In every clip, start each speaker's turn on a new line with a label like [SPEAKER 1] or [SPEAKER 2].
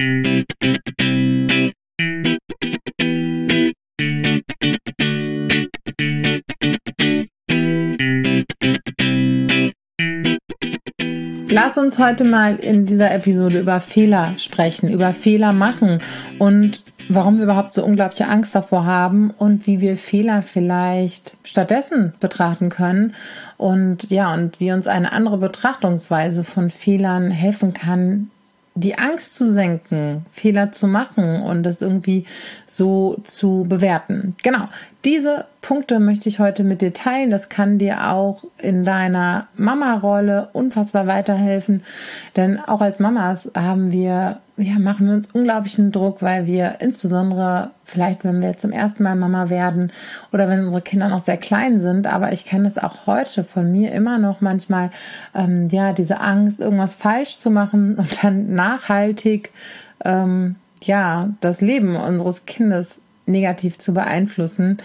[SPEAKER 1] Lass uns heute mal in dieser Episode über Fehler sprechen, über Fehler machen und warum wir überhaupt so unglaubliche Angst davor haben und wie wir Fehler vielleicht stattdessen betrachten können und ja, und wie uns eine andere Betrachtungsweise von Fehlern helfen kann, die Angst zu senken, Fehler zu machen und das irgendwie so zu bewerten. Genau, diese Punkte möchte ich heute mit dir teilen. Das kann dir auch in deiner Mama-Rolle unfassbar weiterhelfen, denn auch als Mamas haben wir ja, machen wir uns unglaublichen Druck, weil wir insbesondere vielleicht, wenn wir zum ersten Mal Mama werden oder wenn unsere Kinder noch sehr klein sind, aber ich kenne es auch heute von mir immer noch manchmal, ähm, ja, diese Angst, irgendwas falsch zu machen und dann nachhaltig, ähm, ja, das Leben unseres Kindes negativ zu beeinflussen.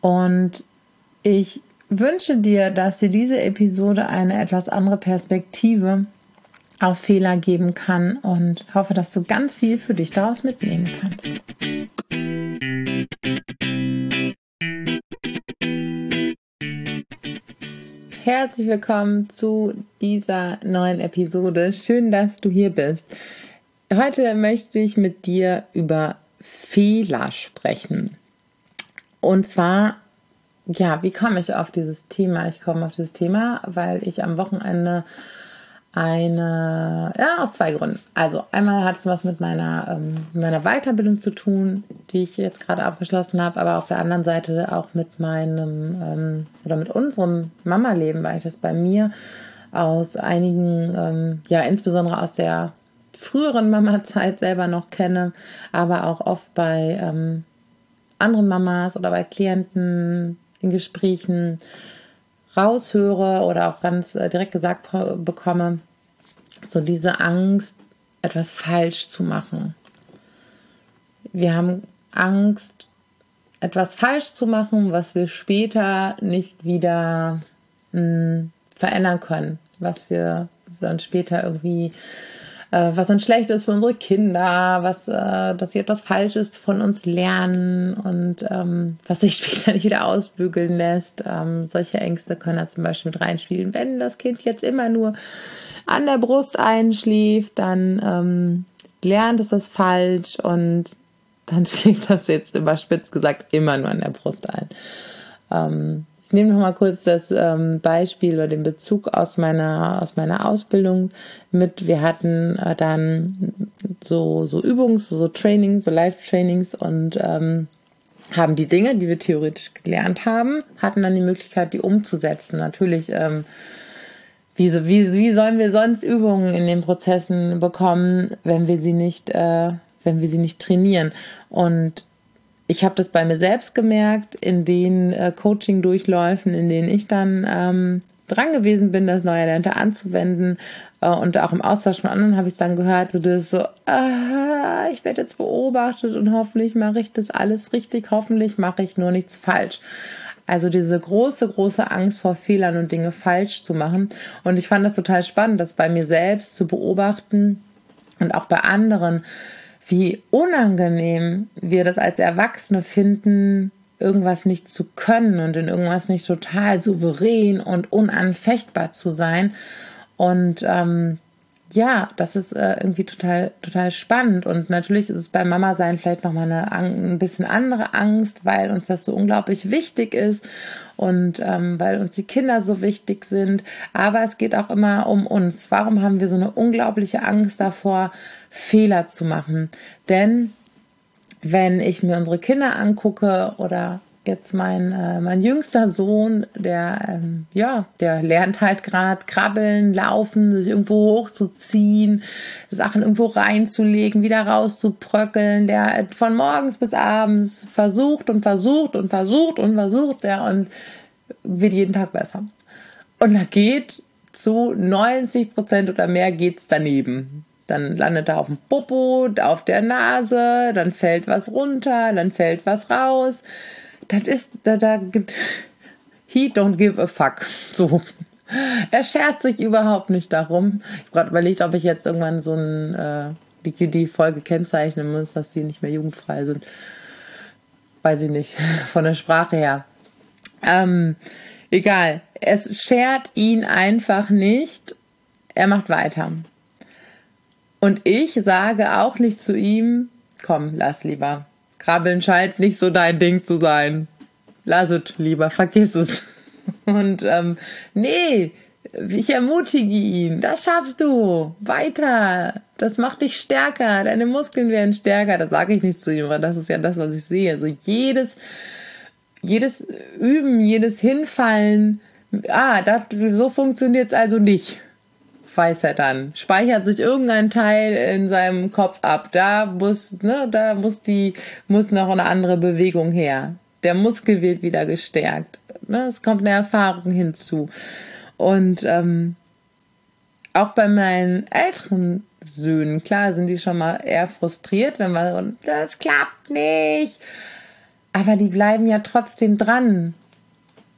[SPEAKER 1] Und ich wünsche dir, dass dir diese Episode eine etwas andere Perspektive auf Fehler geben kann und hoffe, dass du ganz viel für dich daraus mitnehmen kannst. Herzlich willkommen zu dieser neuen Episode. Schön, dass du hier bist. Heute möchte ich mit dir über Fehler sprechen. Und zwar, ja, wie komme ich auf dieses Thema? Ich komme auf dieses Thema, weil ich am Wochenende eine, ja, aus zwei Gründen. Also einmal hat es was mit meiner, ähm, meiner Weiterbildung zu tun, die ich jetzt gerade abgeschlossen habe, aber auf der anderen Seite auch mit meinem ähm, oder mit unserem Mama-Leben, weil ich das bei mir aus einigen, ähm, ja, insbesondere aus der früheren Mama-Zeit selber noch kenne, aber auch oft bei ähm, anderen Mamas oder bei Klienten in Gesprächen raushöre oder auch ganz äh, direkt gesagt bekomme, so diese Angst, etwas falsch zu machen. Wir haben Angst, etwas falsch zu machen, was wir später nicht wieder mh, hm, verändern können, was wir dann später irgendwie was dann schlecht ist für unsere Kinder, was, äh, dass sie etwas Falsches von uns lernen und ähm, was sich später nicht wieder ausbügeln lässt. Ähm, solche Ängste können da zum Beispiel mit reinspielen. Wenn das Kind jetzt immer nur an der Brust einschläft, dann ähm, lernt es das falsch und dann schläft das jetzt überspitzt gesagt immer nur an der Brust ein. Ich nehme noch mal kurz das ähm, Beispiel oder den Bezug aus meiner, aus meiner Ausbildung mit. Wir hatten äh, dann so, so Übungs-, so Trainings, so Live-Trainings und ähm, haben die Dinge, die wir theoretisch gelernt haben, hatten dann die Möglichkeit, die umzusetzen. Natürlich, ähm, wie, wie, wie sollen wir sonst Übungen in den Prozessen bekommen, wenn wir sie nicht, äh, wenn wir sie nicht trainieren? Und ich habe das bei mir selbst gemerkt, in den äh, Coaching-Durchläufen, in denen ich dann ähm, dran gewesen bin, das Neuerlernte anzuwenden. Äh, und auch im Austausch von anderen habe ich es dann gehört, so das so, ah, ich werde jetzt beobachtet und hoffentlich mache ich das alles richtig, hoffentlich mache ich nur nichts falsch. Also diese große, große Angst vor Fehlern und Dinge falsch zu machen. Und ich fand das total spannend, das bei mir selbst zu beobachten und auch bei anderen wie unangenehm wir das als Erwachsene finden, irgendwas nicht zu können und in irgendwas nicht total souverän und unanfechtbar zu sein. Und ähm, ja, das ist äh, irgendwie total, total spannend. Und natürlich ist es bei Mama sein vielleicht nochmal eine ein bisschen andere Angst, weil uns das so unglaublich wichtig ist und ähm, weil uns die Kinder so wichtig sind. Aber es geht auch immer um uns. Warum haben wir so eine unglaubliche Angst davor, Fehler zu machen? Denn wenn ich mir unsere Kinder angucke oder jetzt mein, äh, mein jüngster Sohn, der, ähm, ja, der lernt halt gerade krabbeln, laufen, sich irgendwo hochzuziehen, Sachen irgendwo reinzulegen, wieder rauszubröckeln, der von morgens bis abends versucht und versucht und versucht und versucht, der und wird jeden Tag besser. Und da geht zu 90 Prozent oder mehr geht's daneben. Dann landet er auf dem Popo, auf der Nase, dann fällt was runter, dann fällt was raus das ist, da, da, he don't give a fuck. So. Er schert sich überhaupt nicht darum. Ich habe gerade überlegt, ob ich jetzt irgendwann so ein, äh, die, die Folge kennzeichnen muss, dass sie nicht mehr jugendfrei sind. Weiß ich nicht, von der Sprache her. Ähm, egal. Es schert ihn einfach nicht. Er macht weiter. Und ich sage auch nicht zu ihm, komm, lass lieber. Krabbeln scheint nicht so dein Ding zu sein. Lass es lieber, vergiss es. Und ähm, nee, ich ermutige ihn. Das schaffst du. Weiter. Das macht dich stärker. Deine Muskeln werden stärker. Das sage ich nicht zu ihm, aber das ist ja das, was ich sehe. Also jedes, jedes Üben, jedes Hinfallen. Ah, das, so funktioniert es also nicht. Weiß er dann. Speichert sich irgendein Teil in seinem Kopf ab. Da muss, ne, da muss die, muss noch eine andere Bewegung her. Der Muskel wird wieder gestärkt. Ne, es kommt eine Erfahrung hinzu. Und ähm, auch bei meinen älteren Söhnen, klar, sind die schon mal eher frustriert, wenn man, das klappt nicht. Aber die bleiben ja trotzdem dran.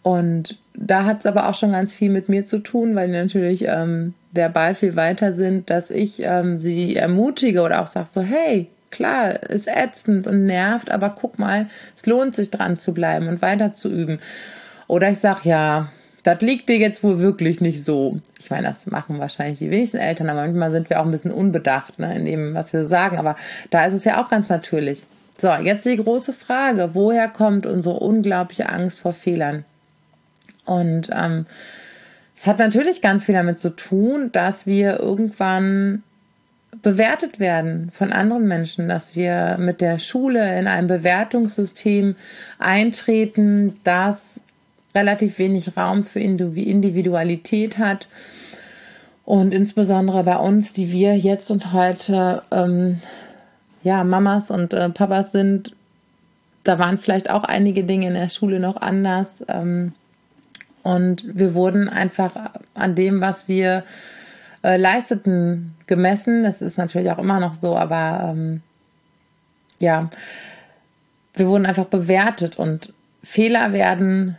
[SPEAKER 1] Und da hat es aber auch schon ganz viel mit mir zu tun, weil natürlich ähm, verbal viel weiter sind, dass ich ähm, sie ermutige oder auch sage so, hey, klar, ist ätzend und nervt, aber guck mal, es lohnt sich dran zu bleiben und weiter zu üben. Oder ich sage, ja, das liegt dir jetzt wohl wirklich nicht so. Ich meine, das machen wahrscheinlich die wenigsten Eltern, aber manchmal sind wir auch ein bisschen unbedacht ne, in dem, was wir sagen. Aber da ist es ja auch ganz natürlich. So, jetzt die große Frage: Woher kommt unsere unglaubliche Angst vor Fehlern? Und ähm, es hat natürlich ganz viel damit zu tun, dass wir irgendwann bewertet werden von anderen Menschen, dass wir mit der Schule in ein Bewertungssystem eintreten, das relativ wenig Raum für Individualität hat. Und insbesondere bei uns, die wir jetzt und heute ähm, ja Mamas und äh, Papas sind, da waren vielleicht auch einige Dinge in der Schule noch anders. Ähm, und wir wurden einfach an dem, was wir äh, leisteten, gemessen. Das ist natürlich auch immer noch so, aber ähm, ja, wir wurden einfach bewertet und Fehler werden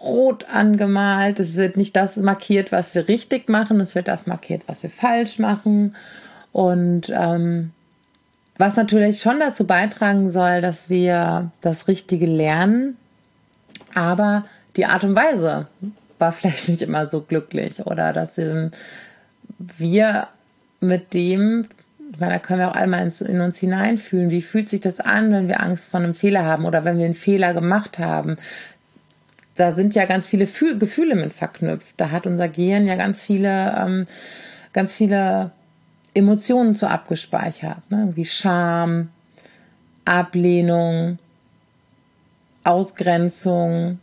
[SPEAKER 1] rot angemalt. Es wird nicht das markiert, was wir richtig machen, es wird das markiert, was wir falsch machen. Und ähm, was natürlich schon dazu beitragen soll, dass wir das Richtige lernen, aber die Art und Weise war vielleicht nicht immer so glücklich oder dass ähm, wir mit dem, ich meine, da können wir auch einmal in uns hineinfühlen, wie fühlt sich das an, wenn wir Angst vor einem Fehler haben oder wenn wir einen Fehler gemacht haben da sind ja ganz viele Fühl Gefühle mit verknüpft. Da hat unser Gehirn ja ganz viele, ähm, ganz viele Emotionen zu abgespeichert. Ne? Wie Scham, Ablehnung, Ausgrenzung.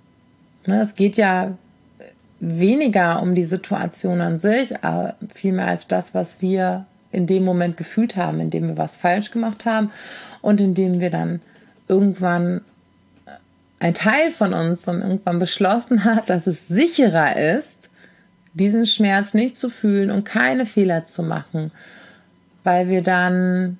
[SPEAKER 1] Ne? Es geht ja weniger um die Situation an sich, aber vielmehr als das, was wir in dem Moment gefühlt haben, indem wir was falsch gemacht haben und indem wir dann irgendwann ein Teil von uns dann irgendwann beschlossen hat, dass es sicherer ist, diesen Schmerz nicht zu fühlen und keine Fehler zu machen, weil wir dann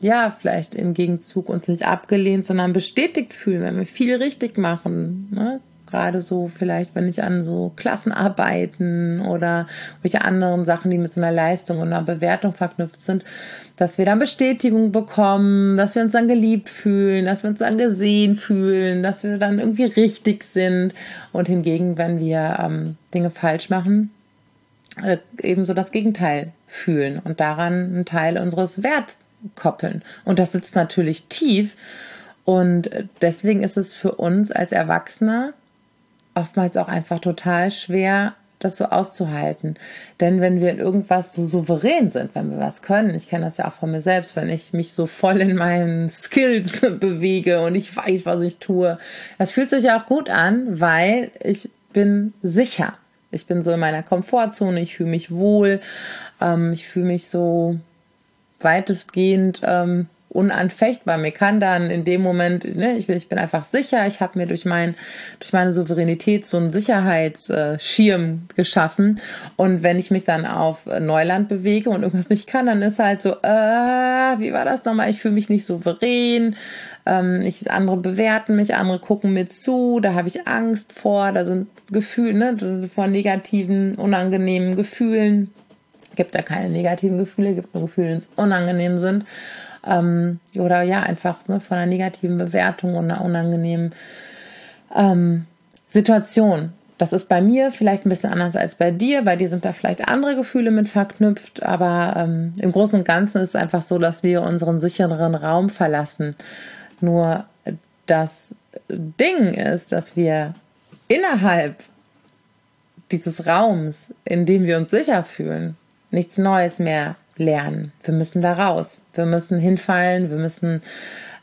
[SPEAKER 1] ja vielleicht im Gegenzug uns nicht abgelehnt, sondern bestätigt fühlen, wenn wir viel richtig machen. Ne? Gerade so vielleicht, wenn ich an so Klassenarbeiten oder welche anderen Sachen, die mit so einer Leistung und einer Bewertung verknüpft sind, dass wir dann Bestätigung bekommen, dass wir uns dann geliebt fühlen, dass wir uns dann gesehen fühlen, dass wir dann irgendwie richtig sind. Und hingegen, wenn wir ähm, Dinge falsch machen, äh, ebenso das Gegenteil fühlen und daran einen Teil unseres Werts koppeln. Und das sitzt natürlich tief. Und deswegen ist es für uns als Erwachsener oftmals auch einfach total schwer, das so auszuhalten. Denn wenn wir in irgendwas so souverän sind, wenn wir was können, ich kenne das ja auch von mir selbst, wenn ich mich so voll in meinen Skills bewege und ich weiß, was ich tue, das fühlt sich ja auch gut an, weil ich bin sicher. Ich bin so in meiner Komfortzone, ich fühle mich wohl, ähm, ich fühle mich so weitestgehend ähm, unanfechtbar. Mir kann dann in dem Moment, ne, ich, bin, ich bin einfach sicher, ich habe mir durch, mein, durch meine Souveränität so einen Sicherheitsschirm geschaffen. Und wenn ich mich dann auf Neuland bewege und irgendwas nicht kann, dann ist halt so, äh, wie war das nochmal? Ich fühle mich nicht souverän. Ähm, ich, andere bewerten mich, andere gucken mir zu, da habe ich Angst vor, da sind Gefühle, ne, vor negativen, unangenehmen Gefühlen Gibt da keine negativen Gefühle, gibt nur Gefühle, die uns unangenehm sind. Ähm, oder ja, einfach ne, von einer negativen Bewertung und einer unangenehmen ähm, Situation. Das ist bei mir vielleicht ein bisschen anders als bei dir. Bei dir sind da vielleicht andere Gefühle mit verknüpft, aber ähm, im Großen und Ganzen ist es einfach so, dass wir unseren sicheren Raum verlassen. Nur das Ding ist, dass wir innerhalb dieses Raums, in dem wir uns sicher fühlen, nichts Neues mehr lernen. Wir müssen da raus. Wir müssen hinfallen. Wir müssen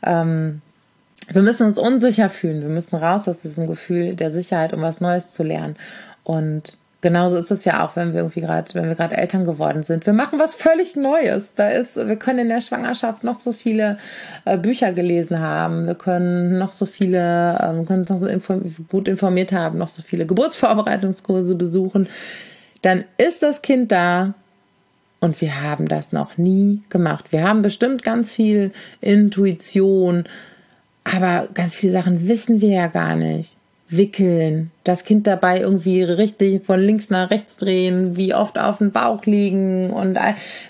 [SPEAKER 1] ähm, wir müssen uns unsicher fühlen. Wir müssen raus aus diesem Gefühl der Sicherheit, um was Neues zu lernen. Und genauso ist es ja auch, wenn wir irgendwie gerade, wenn wir gerade Eltern geworden sind. Wir machen was völlig Neues. Da ist, wir können in der Schwangerschaft noch so viele äh, Bücher gelesen haben. Wir können noch so viele, äh, können uns noch so inform gut informiert haben, noch so viele Geburtsvorbereitungskurse besuchen. Dann ist das Kind da und wir haben das noch nie gemacht. Wir haben bestimmt ganz viel Intuition, aber ganz viele Sachen wissen wir ja gar nicht. Wickeln, das Kind dabei irgendwie richtig von links nach rechts drehen, wie oft auf dem Bauch liegen und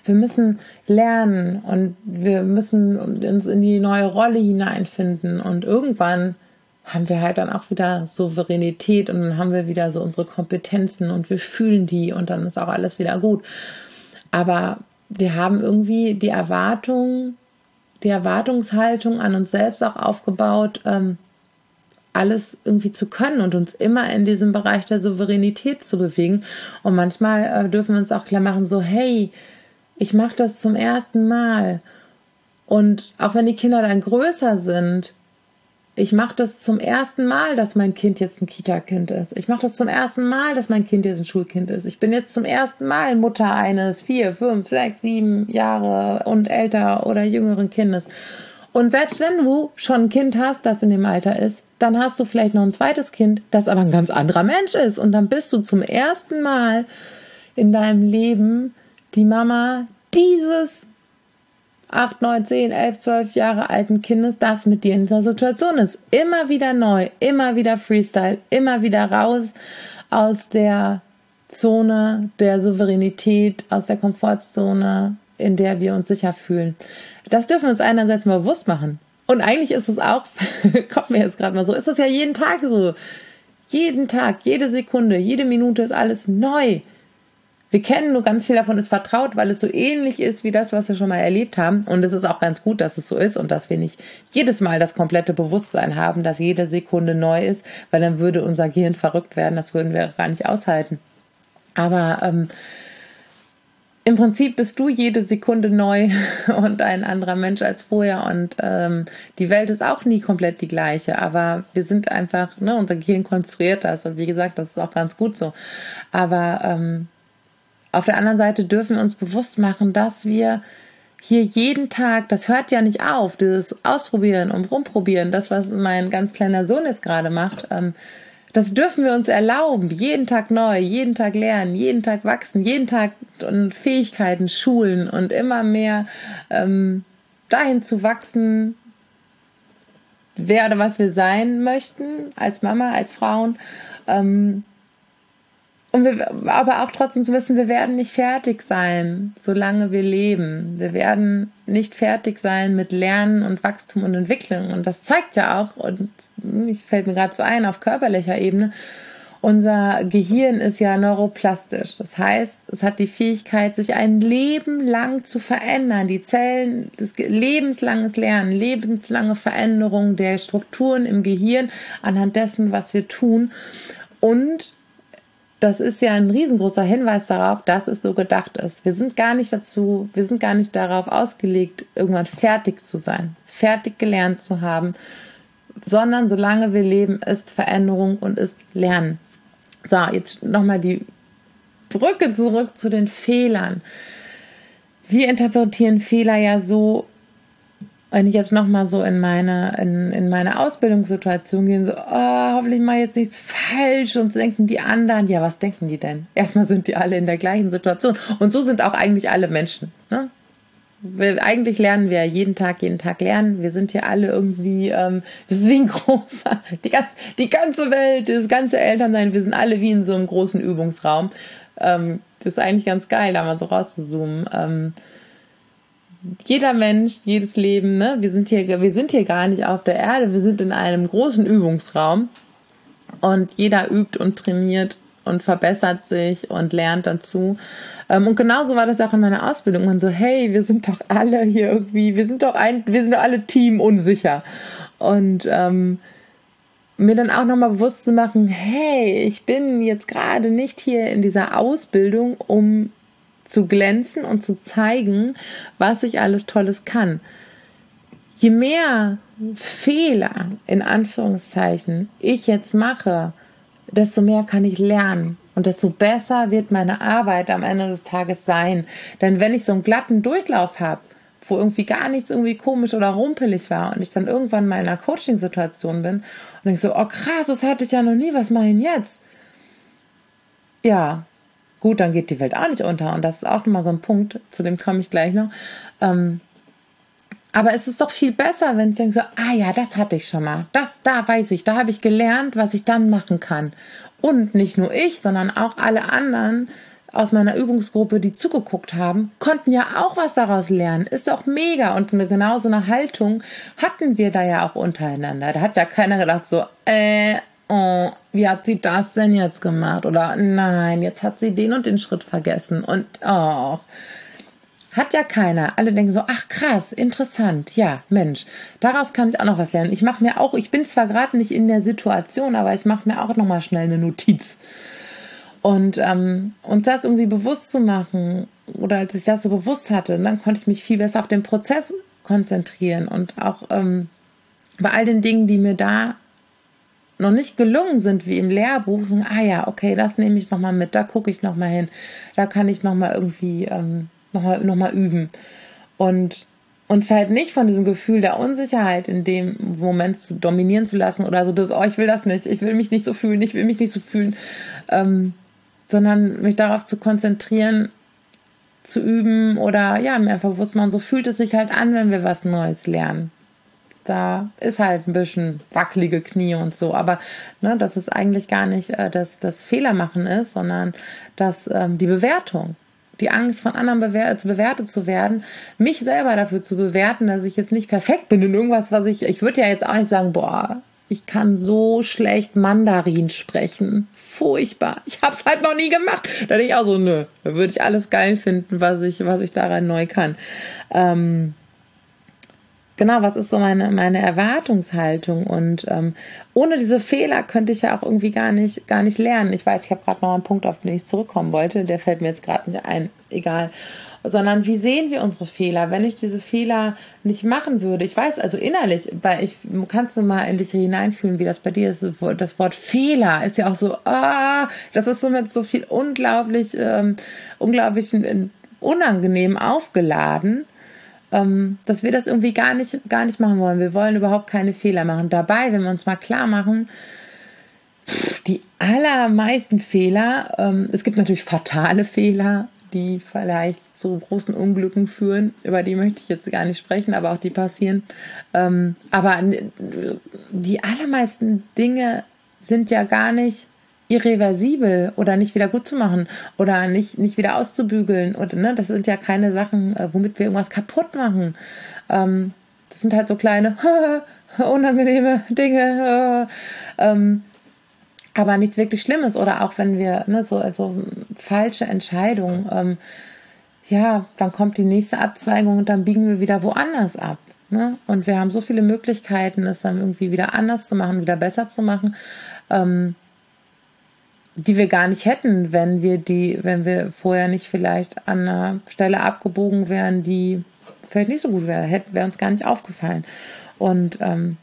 [SPEAKER 1] wir müssen lernen und wir müssen uns in die neue Rolle hineinfinden und irgendwann haben wir halt dann auch wieder Souveränität und dann haben wir wieder so unsere Kompetenzen und wir fühlen die und dann ist auch alles wieder gut. Aber wir haben irgendwie die Erwartung, die Erwartungshaltung an uns selbst auch aufgebaut, ähm, alles irgendwie zu können und uns immer in diesem Bereich der Souveränität zu bewegen. Und manchmal äh, dürfen wir uns auch klar machen, so, hey, ich mache das zum ersten Mal. Und auch wenn die Kinder dann größer sind, ich mache das zum ersten Mal, dass mein Kind jetzt ein Kita-Kind ist. Ich mache das zum ersten Mal, dass mein Kind jetzt ein Schulkind ist. Ich bin jetzt zum ersten Mal Mutter eines vier, fünf, sechs, sieben Jahre und älter oder jüngeren Kindes. Und selbst wenn du schon ein Kind hast, das in dem Alter ist, dann hast du vielleicht noch ein zweites Kind, das aber ein ganz anderer Mensch ist. Und dann bist du zum ersten Mal in deinem Leben die Mama dieses 8, 9, 10, 11, 12 Jahre alten Kindes, das mit dir in dieser Situation ist. Immer wieder neu, immer wieder Freestyle, immer wieder raus aus der Zone der Souveränität, aus der Komfortzone, in der wir uns sicher fühlen. Das dürfen wir uns einerseits mal bewusst machen. Und eigentlich ist es auch, kommt mir jetzt gerade mal so, ist es ja jeden Tag so. Jeden Tag, jede Sekunde, jede Minute ist alles neu. Wir kennen nur ganz viel davon ist vertraut, weil es so ähnlich ist wie das, was wir schon mal erlebt haben. Und es ist auch ganz gut, dass es so ist und dass wir nicht jedes Mal das komplette Bewusstsein haben, dass jede Sekunde neu ist, weil dann würde unser Gehirn verrückt werden. Das würden wir gar nicht aushalten. Aber ähm, im Prinzip bist du jede Sekunde neu und ein anderer Mensch als vorher und ähm, die Welt ist auch nie komplett die gleiche, aber wir sind einfach, ne, unser Gehirn konstruiert das und wie gesagt, das ist auch ganz gut so. Aber ähm, auf der anderen Seite dürfen wir uns bewusst machen, dass wir hier jeden Tag, das hört ja nicht auf, dieses Ausprobieren und Rumprobieren, das, was mein ganz kleiner Sohn jetzt gerade macht, ähm, das dürfen wir uns erlauben. Jeden Tag neu, jeden Tag lernen, jeden Tag wachsen, jeden Tag Fähigkeiten schulen und immer mehr ähm, dahin zu wachsen, wer oder was wir sein möchten als Mama, als Frauen. Ähm, und wir, aber auch trotzdem zu wissen, wir werden nicht fertig sein, solange wir leben. Wir werden nicht fertig sein mit Lernen und Wachstum und Entwicklung. Und das zeigt ja auch, und ich fällt mir gerade so ein, auf körperlicher Ebene, unser Gehirn ist ja neuroplastisch. Das heißt, es hat die Fähigkeit, sich ein Leben lang zu verändern. Die Zellen, das lebenslanges Lernen, lebenslange Veränderung der Strukturen im Gehirn anhand dessen, was wir tun. Und das ist ja ein riesengroßer Hinweis darauf, dass es so gedacht ist. Wir sind gar nicht dazu, wir sind gar nicht darauf ausgelegt, irgendwann fertig zu sein, fertig gelernt zu haben, sondern solange wir leben, ist Veränderung und ist Lernen. So, jetzt nochmal die Brücke zurück zu den Fehlern. Wir interpretieren Fehler ja so, wenn ich jetzt nochmal so in meine, in, in meine Ausbildungssituation gehe, so, oh, hoffentlich mal jetzt nichts falsch und denken die anderen, ja, was denken die denn? Erstmal sind die alle in der gleichen Situation. Und so sind auch eigentlich alle Menschen. Ne? Wir, eigentlich lernen wir jeden Tag, jeden Tag lernen. Wir sind hier alle irgendwie, ähm, das ist wie ein großer, die, ganz, die ganze Welt, das ganze Elternsein, wir sind alle wie in so einem großen Übungsraum. Ähm, das ist eigentlich ganz geil, da mal so rauszuzoomen. Ähm, jeder Mensch, jedes Leben, ne? Wir sind hier, wir sind hier gar nicht auf der Erde, wir sind in einem großen Übungsraum und jeder übt und trainiert und verbessert sich und lernt dazu. Ähm, und genauso war das auch in meiner Ausbildung. Man so, hey, wir sind doch alle hier irgendwie, wir sind doch ein, wir sind doch alle Team unsicher. Und ähm, mir dann auch nochmal bewusst zu machen, hey, ich bin jetzt gerade nicht hier in dieser Ausbildung, um zu glänzen und zu zeigen, was ich alles Tolles kann. Je mehr Fehler in Anführungszeichen ich jetzt mache, desto mehr kann ich lernen und desto besser wird meine Arbeit am Ende des Tages sein. Denn wenn ich so einen glatten Durchlauf habe, wo irgendwie gar nichts irgendwie komisch oder rumpelig war und ich dann irgendwann mal in einer Coaching-Situation bin und denke so, oh krass, das hatte ich ja noch nie, was mache ich denn jetzt? Ja, gut, dann geht die Welt auch nicht unter und das ist auch nochmal so ein Punkt, zu dem komme ich gleich noch. Ähm, aber es ist doch viel besser, wenn ich denke so, ah ja, das hatte ich schon mal. Das, da weiß ich, da habe ich gelernt, was ich dann machen kann. Und nicht nur ich, sondern auch alle anderen aus meiner Übungsgruppe, die zugeguckt haben, konnten ja auch was daraus lernen. Ist doch mega. Und eine, genau so eine Haltung hatten wir da ja auch untereinander. Da hat ja keiner gedacht so, äh, oh, wie hat sie das denn jetzt gemacht? Oder nein, jetzt hat sie den und den Schritt vergessen. Und oh, hat ja keiner. Alle denken so, ach krass, interessant. Ja, Mensch, daraus kann ich auch noch was lernen. Ich mache mir auch, ich bin zwar gerade nicht in der Situation, aber ich mache mir auch noch mal schnell eine Notiz. Und ähm, und das irgendwie bewusst zu machen oder als ich das so bewusst hatte, dann konnte ich mich viel besser auf den Prozess konzentrieren und auch ähm, bei all den Dingen, die mir da noch nicht gelungen sind, wie im Lehrbuch, sagen, ah ja, okay, das nehme ich nochmal mit, da gucke ich nochmal hin, da kann ich nochmal irgendwie ähm, nochmal noch mal üben. Und uns halt nicht von diesem Gefühl der Unsicherheit in dem Moment zu dominieren zu lassen oder so, dass, oh, ich will das nicht, ich will mich nicht so fühlen, ich will mich nicht so fühlen, ähm, sondern mich darauf zu konzentrieren, zu üben oder ja, mir einfach bewusst machen, so fühlt es sich halt an, wenn wir was Neues lernen. Da ist halt ein bisschen wackelige Knie und so, aber ne, dass es eigentlich gar nicht äh, das, das Fehlermachen ist, sondern dass ähm, die Bewertung die Angst von anderen bewer bewertet zu werden, mich selber dafür zu bewerten, dass ich jetzt nicht perfekt bin in irgendwas, was ich, ich würde ja jetzt auch nicht sagen, boah, ich kann so schlecht Mandarin sprechen. Furchtbar. Ich habe es halt noch nie gemacht. Da denke ich auch so, nö, da würde ich alles geil finden, was ich, was ich daran neu kann. Ähm, genau, was ist so meine, meine Erwartungshaltung? Und ähm, ohne diese Fehler könnte ich ja auch irgendwie gar nicht, gar nicht lernen. Ich weiß, ich habe gerade noch einen Punkt, auf den ich zurückkommen wollte, der fällt mir jetzt gerade nicht ein. Egal. Sondern wie sehen wir unsere Fehler? Wenn ich diese Fehler nicht machen würde, ich weiß, also innerlich, weil ich kannst du mal in dich hineinfühlen, wie das bei dir ist. Das Wort Fehler ist ja auch so, ah, das ist so mit so viel unglaublich, ähm, unglaublich äh, unangenehm aufgeladen ähm, dass wir das irgendwie gar nicht, gar nicht machen wollen. Wir wollen überhaupt keine Fehler machen. Dabei, wenn wir uns mal klar machen, die allermeisten Fehler, ähm, es gibt natürlich fatale Fehler, die vielleicht zu großen Unglücken führen. Über die möchte ich jetzt gar nicht sprechen, aber auch die passieren. Ähm, aber die allermeisten Dinge sind ja gar nicht irreversibel oder nicht wieder gut zu machen oder nicht, nicht wieder auszubügeln. Oder, ne, das sind ja keine Sachen, äh, womit wir irgendwas kaputt machen. Ähm, das sind halt so kleine, unangenehme Dinge. Äh, ähm, aber nichts wirklich Schlimmes. Oder auch wenn wir ne, so also falsche Entscheidungen, ähm, ja, dann kommt die nächste Abzweigung und dann biegen wir wieder woanders ab. Ne? Und wir haben so viele Möglichkeiten, es dann irgendwie wieder anders zu machen, wieder besser zu machen. Ähm, die wir gar nicht hätten, wenn wir die, wenn wir vorher nicht vielleicht an einer Stelle abgebogen wären, die vielleicht nicht so gut wäre, hätte wäre uns gar nicht aufgefallen. Und ähm,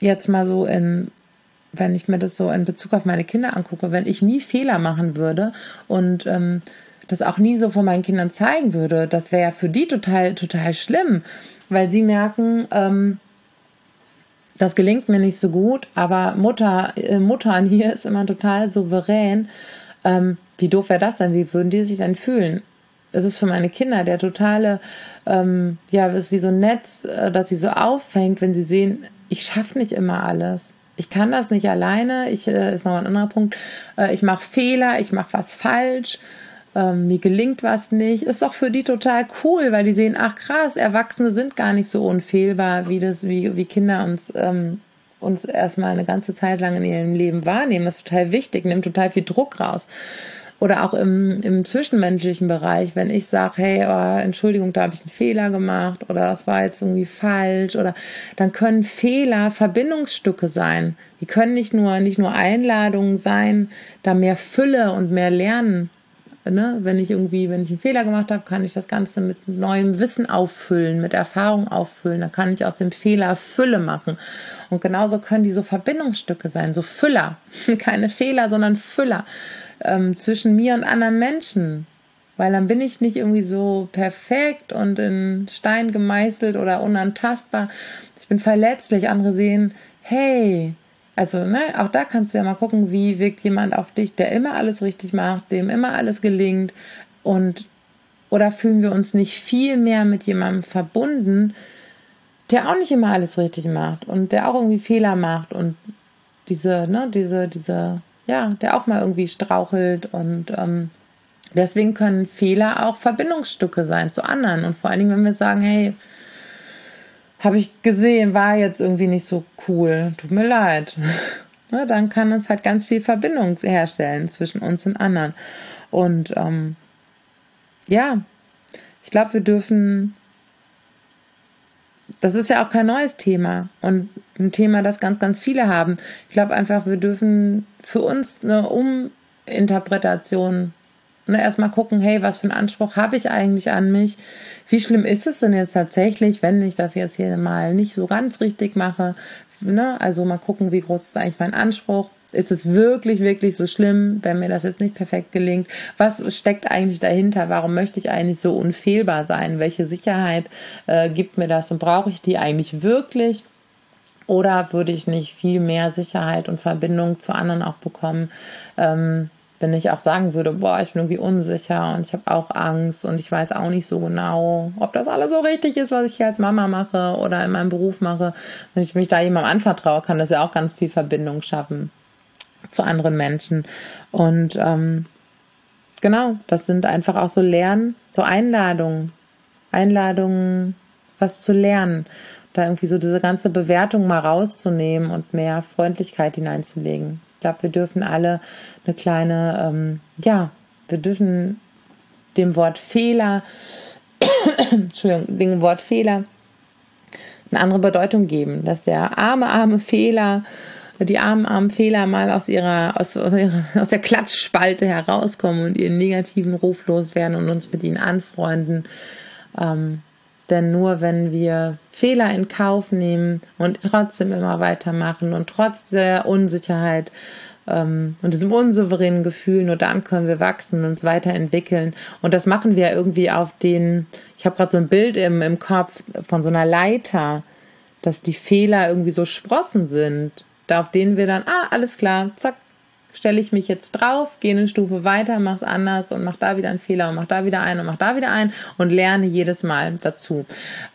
[SPEAKER 1] jetzt mal so in, wenn ich mir das so in Bezug auf meine Kinder angucke, wenn ich nie Fehler machen würde und ähm, das auch nie so von meinen Kindern zeigen würde, das wäre ja für die total, total schlimm, weil sie merken, ähm, das gelingt mir nicht so gut, aber Mutter, äh, Muttern hier ist immer total souverän. Ähm, wie doof wäre das denn? Wie würden die sich denn fühlen? Es ist für meine Kinder der totale, ähm, ja, es ist wie so ein Netz, äh, das sie so auffängt, wenn sie sehen, ich schaffe nicht immer alles. ich kann das nicht alleine. Ich äh, ist noch ein anderer Punkt. Äh, ich mache Fehler, ich mache was falsch. Ähm, mir gelingt was nicht. Ist doch für die total cool, weil die sehen, ach krass, Erwachsene sind gar nicht so unfehlbar, wie das, wie, wie Kinder uns, ähm, uns erstmal eine ganze Zeit lang in ihrem Leben wahrnehmen. Das ist total wichtig, nimmt total viel Druck raus. Oder auch im, im zwischenmenschlichen Bereich, wenn ich sage, hey, oh, Entschuldigung, da habe ich einen Fehler gemacht oder das war jetzt irgendwie falsch oder dann können Fehler Verbindungsstücke sein. Die können nicht nur, nicht nur Einladungen sein, da mehr Fülle und mehr Lernen Ne? Wenn ich irgendwie, wenn ich einen Fehler gemacht habe, kann ich das Ganze mit neuem Wissen auffüllen, mit Erfahrung auffüllen. Dann kann ich aus dem Fehler Fülle machen. Und genauso können die so Verbindungsstücke sein, so Füller. Keine Fehler, sondern Füller ähm, zwischen mir und anderen Menschen. Weil dann bin ich nicht irgendwie so perfekt und in Stein gemeißelt oder unantastbar. Ich bin verletzlich. Andere sehen, hey, also, ne, auch da kannst du ja mal gucken, wie wirkt jemand auf dich, der immer alles richtig macht, dem immer alles gelingt. Und oder fühlen wir uns nicht viel mehr mit jemandem verbunden, der auch nicht immer alles richtig macht und der auch irgendwie Fehler macht und diese, ne, diese, diese ja, der auch mal irgendwie strauchelt und ähm, deswegen können Fehler auch Verbindungsstücke sein zu anderen und vor allen Dingen, wenn wir sagen, hey, habe ich gesehen, war jetzt irgendwie nicht so cool, tut mir leid. ne, dann kann es halt ganz viel Verbindung herstellen zwischen uns und anderen. Und ähm, ja, ich glaube, wir dürfen das ist ja auch kein neues Thema und ein Thema, das ganz, ganz viele haben. Ich glaube einfach, wir dürfen für uns eine Uminterpretation ne, erstmal gucken, hey, was für einen Anspruch habe ich eigentlich an mich? Wie schlimm ist es denn jetzt tatsächlich, wenn ich das jetzt hier mal nicht so ganz richtig mache? Ne? Also mal gucken, wie groß ist eigentlich mein Anspruch? ist es wirklich, wirklich so schlimm, wenn mir das jetzt nicht perfekt gelingt? Was steckt eigentlich dahinter? Warum möchte ich eigentlich so unfehlbar sein? Welche Sicherheit äh, gibt mir das und brauche ich die eigentlich wirklich? Oder würde ich nicht viel mehr Sicherheit und Verbindung zu anderen auch bekommen, ähm, wenn ich auch sagen würde, boah, ich bin irgendwie unsicher und ich habe auch Angst und ich weiß auch nicht so genau, ob das alles so richtig ist, was ich hier als Mama mache oder in meinem Beruf mache. Wenn ich mich da jemandem anvertraue, kann das ja auch ganz viel Verbindung schaffen zu anderen Menschen. Und ähm, genau, das sind einfach auch so Lernen, so Einladungen, Einladungen, was zu lernen. Da irgendwie so diese ganze Bewertung mal rauszunehmen und mehr Freundlichkeit hineinzulegen. Ich glaube, wir dürfen alle eine kleine, ähm, ja, wir dürfen dem Wort Fehler, Entschuldigung, dem Wort Fehler eine andere Bedeutung geben, dass der arme, arme Fehler die armen, armen Fehler mal aus ihrer, aus, aus der Klatschspalte herauskommen und ihren negativen Ruf loswerden und uns mit ihnen anfreunden. Ähm, denn nur wenn wir Fehler in Kauf nehmen und trotzdem immer weitermachen und trotz der Unsicherheit ähm, und diesem unsouveränen Gefühl, nur dann können wir wachsen und uns weiterentwickeln. Und das machen wir irgendwie auf den, ich habe gerade so ein Bild im, im Kopf von so einer Leiter, dass die Fehler irgendwie so Sprossen sind auf denen wir dann, ah, alles klar, zack, stelle ich mich jetzt drauf, gehe eine Stufe weiter, mach's anders und mach da wieder einen Fehler und mach da wieder einen und mach da wieder einen und lerne jedes Mal dazu.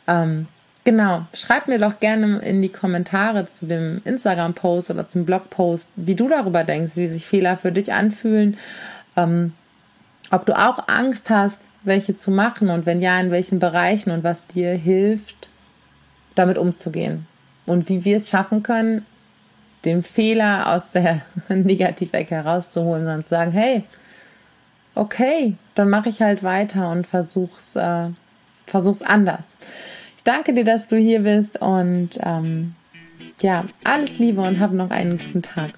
[SPEAKER 1] Ähm, genau, schreib mir doch gerne in die Kommentare zu dem Instagram-Post oder zum Blog-Post, wie du darüber denkst, wie sich Fehler für dich anfühlen, ähm, ob du auch Angst hast, welche zu machen und wenn ja, in welchen Bereichen und was dir hilft, damit umzugehen und wie wir es schaffen können, den Fehler aus der Negativecke herauszuholen, sondern zu sagen, hey, okay, dann mache ich halt weiter und versuch's, äh, versuch's anders. Ich danke dir, dass du hier bist und ähm, ja, alles Liebe und hab noch einen guten Tag.